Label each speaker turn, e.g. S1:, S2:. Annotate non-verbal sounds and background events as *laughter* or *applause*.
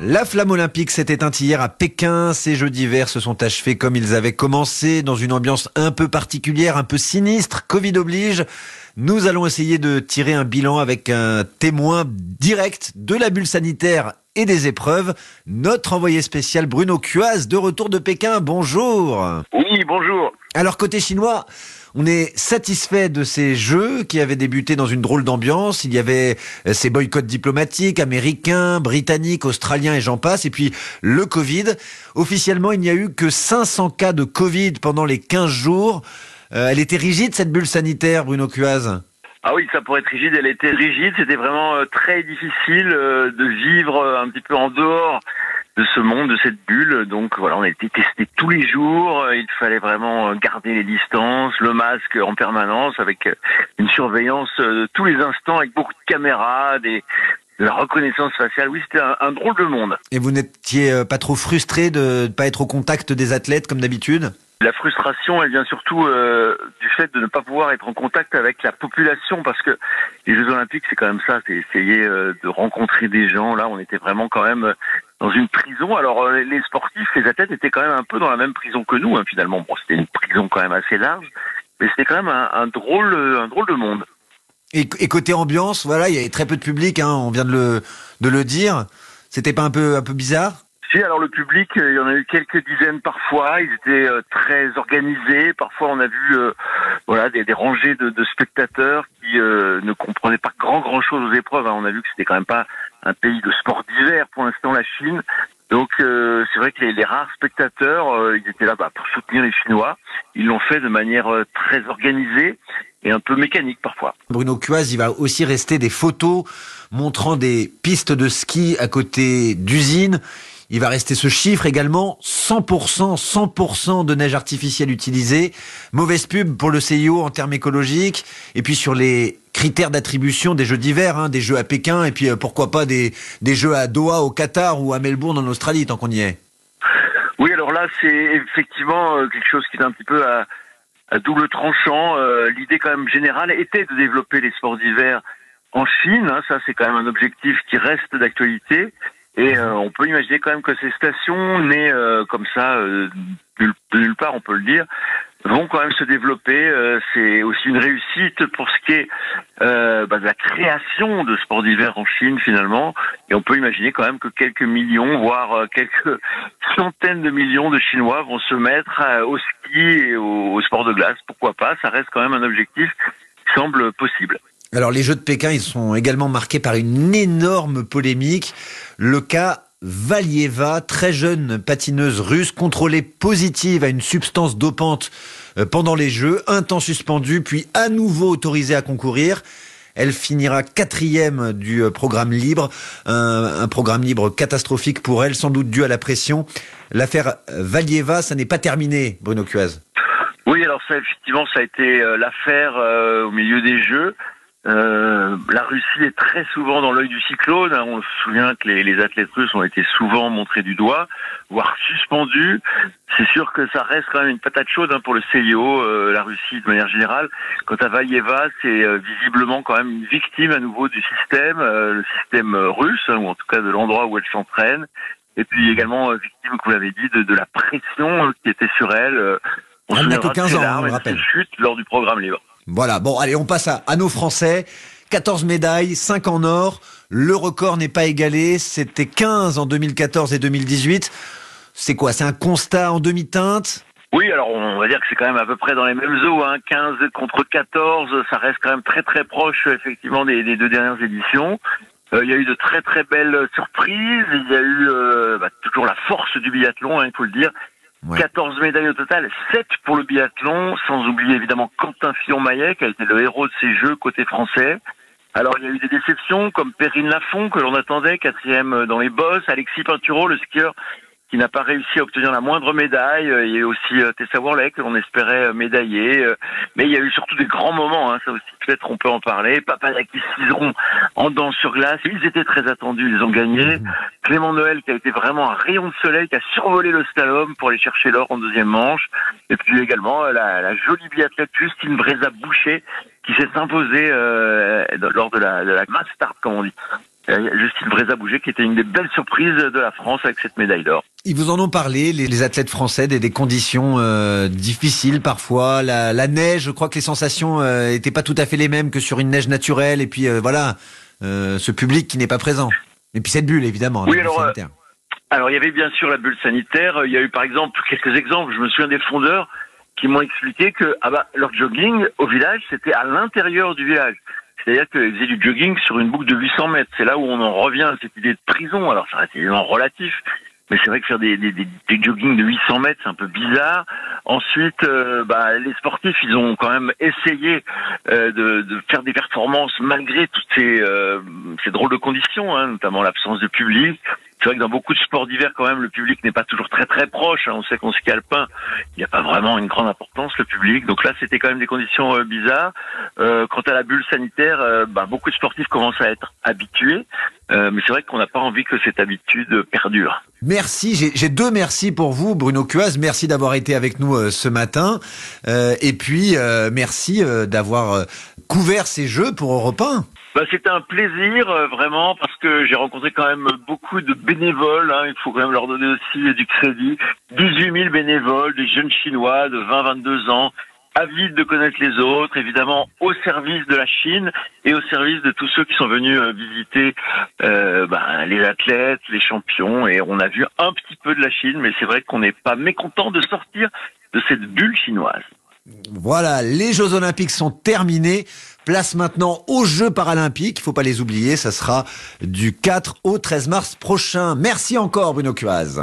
S1: La flamme olympique s'est éteinte hier à Pékin. Ces Jeux d'hiver se sont achevés comme ils avaient commencé, dans une ambiance un peu particulière, un peu sinistre. Covid oblige. Nous allons essayer de tirer un bilan avec un témoin direct de la bulle sanitaire et des épreuves. Notre envoyé spécial Bruno Cuaz de retour de Pékin. Bonjour.
S2: Oui, bonjour.
S1: Alors côté chinois, on est satisfait de ces jeux qui avaient débuté dans une drôle d'ambiance. Il y avait euh, ces boycotts diplomatiques américains, britanniques, australiens et j'en passe. Et puis le Covid. Officiellement, il n'y a eu que 500 cas de Covid pendant les 15 jours. Euh, elle était rigide cette bulle sanitaire, Bruno Cuaz?
S2: Ah oui, ça pourrait être rigide. Elle était rigide. C'était vraiment euh, très difficile de vivre un petit peu en dehors de ce monde, de cette bulle. Donc voilà, on été testé tous les jours. Il fallait vraiment garder les distances, le masque en permanence, avec une surveillance tous les instants, avec beaucoup de caméras, des, de la reconnaissance faciale. Oui, c'était un, drôle de monde.
S1: Et vous n'étiez euh, pas trop frustré de ne pas être au contact des athlètes comme d'habitude?
S2: La frustration, elle vient surtout euh, du fait de ne pas pouvoir être en contact avec la population, parce que les Jeux Olympiques, c'est quand même ça, c'est essayer euh, de rencontrer des gens. Là, on était vraiment quand même dans une prison. Alors euh, les sportifs, les athlètes étaient quand même un peu dans la même prison que nous, hein, finalement. Bon, c'était une prison quand même assez large, mais c'était quand même un, drôle, un drôle de monde.
S1: Et, côté ambiance, voilà, il y avait très peu de public, hein, on vient de le, de le dire. C'était pas un peu, un peu bizarre?
S2: Si, alors le public, euh, il y en a eu quelques dizaines parfois. Ils étaient euh, très organisés. Parfois, on a vu voilà des, rangées de, de, spectateurs qui ne comprenaient pas grand grand chose aux épreuves. Hein. On a vu que c'était quand même pas un pays de sport d'hiver pour l'instant, la Chine. Donc euh, c'est vrai que les, rares spectateurs, euh, ils étaient là bah, pour soutenir les Chinois. Ils l'ont fait de manière euh, très organisée et un peu mécanique parfois.
S1: Bruno Cuaz, il va aussi rester des photos montrant des pistes de ski à côté d'usines. Il va rester ce chiffre également, 100%, 100% de neige artificielle utilisée. Mauvaise pub pour le CIO en termes écologiques. Et puis sur les critères d'attribution des Jeux d'hiver, hein, des Jeux à Pékin, et puis euh, pourquoi pas des, des Jeux à Doha au Qatar ou à Melbourne en Australie, tant qu'on y est.
S2: Oui, alors là, c'est effectivement euh, quelque chose qui est un petit peu à, double tranchant. Euh, l'idée quand même générale était de développer les sports d'hiver en Chine. Hein. ça, c'est quand même un objectif qui reste d'actualité. Et euh, on peut imaginer quand même que ces stations, nées euh, comme ça, euh, de nulle part, on peut le dire, vont quand même se développer. c'est aussi une réussite pour ce qui est bah, de la création de sports d'hiver en Chine finalement. Et on peut imaginer quand même que quelques millions, voire quelques *laughs* centaines de millions de Chinois vont se mettre au ski et au, au sport de glace. Pourquoi pas? Ça reste quand même un objectif qui semble possible.
S1: Alors les Jeux de Pékin, ils sont également marqués par une énorme polémique. Le cas Valieva, très jeune patineuse russe, contrôlée positive à une substance dopante euh, pendant les Jeux, un temps suspendu, puis à nouveau autorisée à concourir. Elle finira quatrième du euh, programme libre, un, programme libre catastrophique pour elle, sans doute dû à la pression. L'affaire Valieva, ça n'est pas terminé, Bruno Cuaz.
S2: Oui, alors ça, effectivement, ça a été euh, l'affaire au milieu des Jeux. Euh, la Russie est très souvent dans l'œil du cyclone. Hein. On se souvient que les, athlètes russes ont été souvent montrés du doigt, voire suspendus. C'est sûr que ça reste quand même une patate chaude hein, pour le CIO, euh, la Russie de manière générale. Quant à Valieva, c'est euh, visiblement quand même une victime à nouveau du système, le système russe, hein, ou en tout cas de l'endroit où elle s'entraîne. Et puis également victime, comme vous l'avez dit, de, la pression qui était sur elle.
S1: on elle n'a que 15 ans, on
S2: rappelle. chute lors du programme libre.
S1: Voilà, bon, allez, on passe à, à nos Français. 14 médailles, 5 en or. Le record n'est pas égalé. C'était 15 en 2014 et 2018. C'est quoi? C'est un constat en demi-teinte?
S2: Oui, alors on va dire que c'est quand même à peu près dans les mêmes eaux. Hein. 15 contre 14, ça reste quand même très très proche effectivement des, deux dernières éditions. Euh, il y a eu de très très belles surprises. Il y a eu euh, bah, toujours la force du biathlon, hein, il faut le dire. 14 médailles au total, 7 pour le biathlon, sans oublier évidemment Quentin Fillon-Maillet, qui a été le héros de ces Jeux côté français. Alors il y a eu des déceptions comme Perrine Lafont, que l'on attendait, quatrième dans les bosses, Alexis Pinturo, le skieur qui n'a pas réussi à obtenir la moindre médaille. Il y a aussi euh, Tessa Worley que l'on espérait euh, médailler. Euh, mais il y a eu surtout des grands moments, hein, ça aussi peut-être on peut en parler. Papadakis Cizeron en danse sur glace, ils étaient très attendus, ils ont gagné. Mmh. Clément Noël qui a été vraiment un rayon de soleil, qui a survolé le slalom pour aller chercher l'or en deuxième manche. Et puis également la, la jolie biathlète Justine Breza Boucher qui s'est imposée lors de la, de la mass start comme on dit. Justine Vreza-Bouger qui était une des belles surprises de la France avec cette médaille d'or.
S1: Ils vous en ont parlé, les, athlètes français, des, des conditions euh, difficiles parfois. La, la, neige, je crois que les sensations n'étaient pas tout à fait les mêmes que sur une neige naturelle. Et puis voilà, ce public qui n'est pas présent. Et puis cette bulle, évidemment.
S2: Oui, alors, alors il y avait bien sûr la bulle sanitaire. Il y a eu par exemple quelques exemples. Je me souviens des fondeurs qui m'ont expliqué que ah bah, leur jogging au village, c'était à l'intérieur du village. C'est-à-dire qu'ils faisaient du jogging sur une boucle de 800 mètres. C'est là où on en revient à cette idée de prison. Alors ça reste évidemment relatif, mais c'est vrai que faire des, des, des, jogging de 800 mètres, c'est un peu bizarre. Ensuite, euh, bah, les sportifs, ils ont quand même essayé euh, de, de, faire des performances malgré toutes ces, euh, ces drôles de conditions, hein, notamment l'absence de public, c'est vrai que dans beaucoup de sports d'hiver, quand même, le public n'est pas toujours très très proche. Hein. On sait qu'en ski alpin, il n'y a pas vraiment une grande importance le public. Donc là, c'était quand même des conditions euh, bizarres. Euh, quant à la bulle sanitaire, euh, bah, beaucoup de sportifs commencent à être habitués. Mais c'est vrai qu'on n'a pas envie que cette habitude perdure.
S1: Merci, j'ai deux merci pour vous, Bruno Cuaz. Merci d'avoir été avec nous ce matin. et puis, merci d'avoir couvert ces jeux pour Europe 1.
S2: Bah, C'était un plaisir euh, vraiment parce que j'ai rencontré quand même beaucoup de bénévoles. Hein, il faut quand même leur donner aussi du crédit. 18 000 bénévoles, des jeunes Chinois de 20-22 ans, avides de connaître les autres, évidemment au service de la Chine et au service de tous ceux qui sont venus euh, visiter euh, bah, les athlètes, les champions. Et on a vu un petit peu de la Chine, mais c'est vrai qu'on n'est pas mécontent de sortir de cette bulle chinoise.
S1: Voilà, les Jeux Olympiques sont terminés. Place maintenant aux Jeux Paralympiques. Il faut pas les oublier. Ça sera du 4 au 13 mars prochain. Merci encore, Bruno Cuaz.